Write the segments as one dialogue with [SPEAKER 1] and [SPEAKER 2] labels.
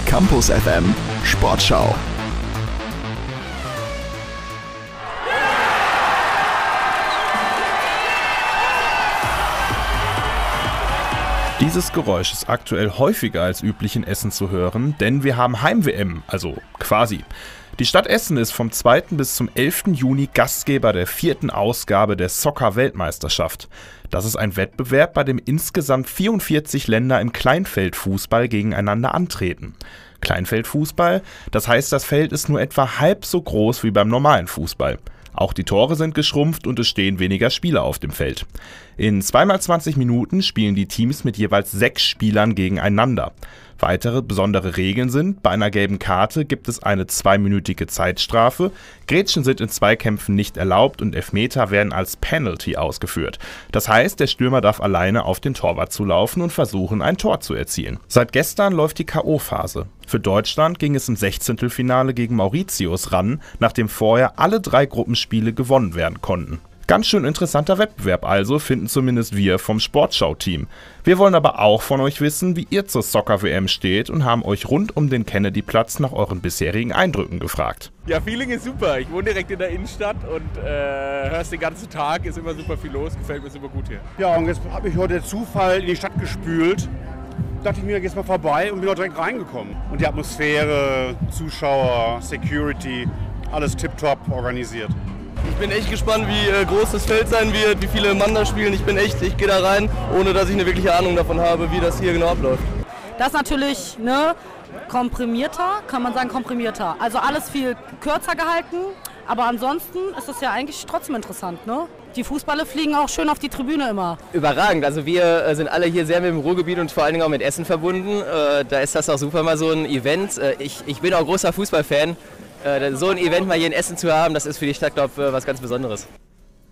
[SPEAKER 1] Die Campus FM Sportschau.
[SPEAKER 2] Dieses Geräusch ist aktuell häufiger als üblich in Essen zu hören, denn wir haben Heim-WM, also quasi. Die Stadt Essen ist vom 2. bis zum 11. Juni Gastgeber der vierten Ausgabe der Soccer-Weltmeisterschaft. Das ist ein Wettbewerb, bei dem insgesamt 44 Länder im Kleinfeldfußball gegeneinander antreten. Kleinfeldfußball, das heißt, das Feld ist nur etwa halb so groß wie beim normalen Fußball. Auch die Tore sind geschrumpft und es stehen weniger Spieler auf dem Feld. In 2x20 Minuten spielen die Teams mit jeweils sechs Spielern gegeneinander. Weitere besondere Regeln sind, bei einer gelben Karte gibt es eine zweiminütige Zeitstrafe, Grätschen sind in Zweikämpfen nicht erlaubt und Elfmeter werden als Penalty ausgeführt. Das heißt, der Stürmer darf alleine auf den Torwart zulaufen und versuchen, ein Tor zu erzielen. Seit gestern läuft die K.O.-Phase. Für Deutschland ging es im 16. Finale gegen Mauritius ran, nachdem vorher alle drei Gruppenspiele gewonnen werden konnten. Ganz schön interessanter Wettbewerb also, finden zumindest wir vom Sportschau-Team. Wir wollen aber auch von euch wissen, wie ihr zur Soccer-WM steht und haben euch rund um den Kennedy-Platz nach euren bisherigen Eindrücken gefragt.
[SPEAKER 3] Ja, Feeling ist super. Ich wohne direkt in der Innenstadt und äh, hörst den ganzen Tag, ist immer super viel los, gefällt mir super gut hier.
[SPEAKER 4] Ja, und jetzt habe ich heute Zufall in die Stadt gespült. Dachte ich mir, gehst mal vorbei und bin auch direkt reingekommen. Und die Atmosphäre, Zuschauer, Security, alles tiptop organisiert.
[SPEAKER 5] Ich bin echt gespannt, wie äh, groß das Feld sein wird, wie viele Mann da spielen. Ich bin echt, ich gehe da rein, ohne dass ich eine wirkliche Ahnung davon habe, wie das hier genau abläuft.
[SPEAKER 6] Das ist natürlich ne, komprimierter, kann man sagen komprimierter. Also alles viel kürzer gehalten, aber ansonsten ist es ja eigentlich trotzdem interessant. Ne? Die Fußballe fliegen auch schön auf die Tribüne immer.
[SPEAKER 7] Überragend. Also wir äh, sind alle hier sehr mit dem Ruhrgebiet und vor allen Dingen auch mit Essen verbunden. Äh, da ist das auch super mal so ein Event. Äh, ich, ich bin auch großer Fußballfan. So ein Event mal hier in Essen zu haben, das ist für die Stadt, glaube ich, was ganz Besonderes.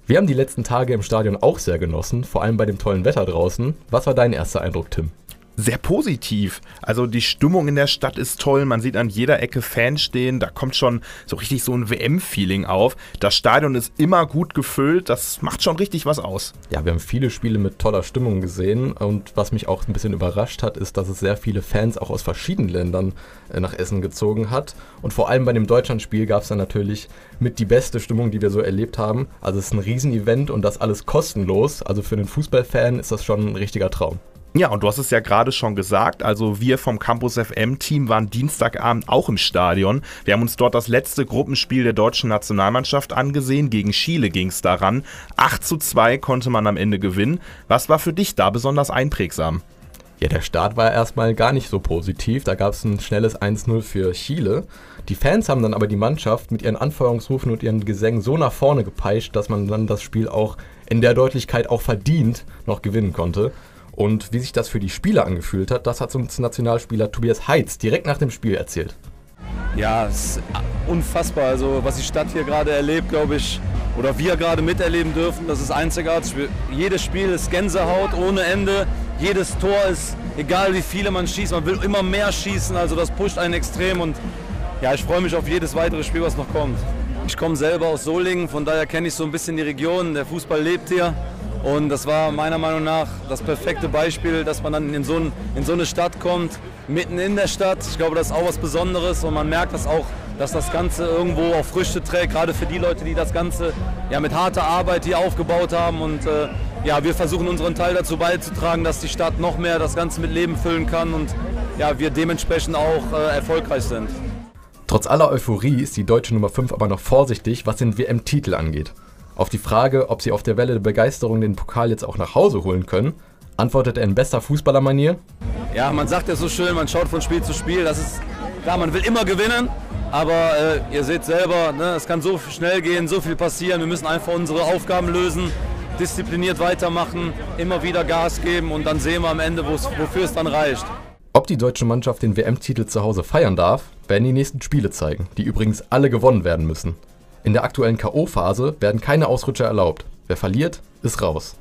[SPEAKER 8] Wir haben die letzten Tage im Stadion auch sehr genossen, vor allem bei dem tollen Wetter draußen. Was war dein erster Eindruck, Tim?
[SPEAKER 2] Sehr positiv. Also die Stimmung in der Stadt ist toll. Man sieht an jeder Ecke Fans stehen. Da kommt schon so richtig so ein WM-Feeling auf. Das Stadion ist immer gut gefüllt. Das macht schon richtig was aus.
[SPEAKER 8] Ja, wir haben viele Spiele mit toller Stimmung gesehen. Und was mich auch ein bisschen überrascht hat, ist, dass es sehr viele Fans auch aus verschiedenen Ländern äh, nach Essen gezogen hat. Und vor allem bei dem Deutschlandspiel gab es dann natürlich mit die beste Stimmung, die wir so erlebt haben. Also es ist ein Riesenevent und das alles kostenlos. Also für einen Fußballfan ist das schon ein richtiger Traum.
[SPEAKER 2] Ja, und du hast es ja gerade schon gesagt, also wir vom Campus FM Team waren Dienstagabend auch im Stadion. Wir haben uns dort das letzte Gruppenspiel der deutschen Nationalmannschaft angesehen. Gegen Chile ging es daran. 8 zu 2 konnte man am Ende gewinnen. Was war für dich da besonders einprägsam?
[SPEAKER 8] Ja, der Start war erstmal gar nicht so positiv. Da gab es ein schnelles 1-0 für Chile. Die Fans haben dann aber die Mannschaft mit ihren Anfeuerungsrufen und ihren Gesängen so nach vorne gepeitscht, dass man dann das Spiel auch in der Deutlichkeit auch verdient noch gewinnen konnte. Und wie sich das für die Spieler angefühlt hat, das hat uns Nationalspieler Tobias Heitz direkt nach dem Spiel erzählt.
[SPEAKER 9] Ja, es ist unfassbar. Also was die Stadt hier gerade erlebt, glaube ich, oder wir gerade miterleben dürfen, das ist einzigartig. Jedes Spiel ist Gänsehaut ohne Ende. Jedes Tor ist, egal wie viele man schießt, man will immer mehr schießen. Also das pusht einen extrem und ja, ich freue mich auf jedes weitere Spiel, was noch kommt. Ich komme selber aus Solingen, von daher kenne ich so ein bisschen die Region. Der Fußball lebt hier. Und das war meiner Meinung nach das perfekte Beispiel, dass man dann in so, in so eine Stadt kommt, mitten in der Stadt. Ich glaube, das ist auch was Besonderes und man merkt das auch, dass das Ganze irgendwo auch Früchte trägt, gerade für die Leute, die das Ganze ja, mit harter Arbeit hier aufgebaut haben. Und äh, ja, wir versuchen unseren Teil dazu beizutragen, dass die Stadt noch mehr das Ganze mit Leben füllen kann und ja, wir dementsprechend auch äh, erfolgreich sind.
[SPEAKER 8] Trotz aller Euphorie ist die deutsche Nummer 5 aber noch vorsichtig, was den WM-Titel angeht. Auf die Frage, ob sie auf der Welle der Begeisterung den Pokal jetzt auch nach Hause holen können, antwortet er in bester Fußballermanier.
[SPEAKER 9] Ja, man sagt ja so schön, man schaut von Spiel zu Spiel. Das ist klar, man will immer gewinnen, aber äh, ihr seht selber, ne, es kann so schnell gehen, so viel passieren. Wir müssen einfach unsere Aufgaben lösen, diszipliniert weitermachen, immer wieder Gas geben und dann sehen wir am Ende, wofür es dann reicht.
[SPEAKER 8] Ob die deutsche Mannschaft den WM-Titel zu Hause feiern darf, werden die nächsten Spiele zeigen, die übrigens alle gewonnen werden müssen. In der aktuellen K.O.-Phase werden keine Ausrutscher erlaubt. Wer verliert, ist raus.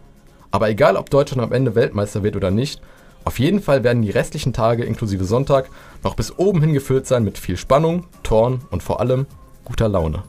[SPEAKER 8] Aber egal, ob Deutschland am Ende Weltmeister wird oder nicht, auf jeden Fall werden die restlichen Tage inklusive Sonntag noch bis oben hin gefüllt sein mit viel Spannung, Toren und vor allem guter Laune.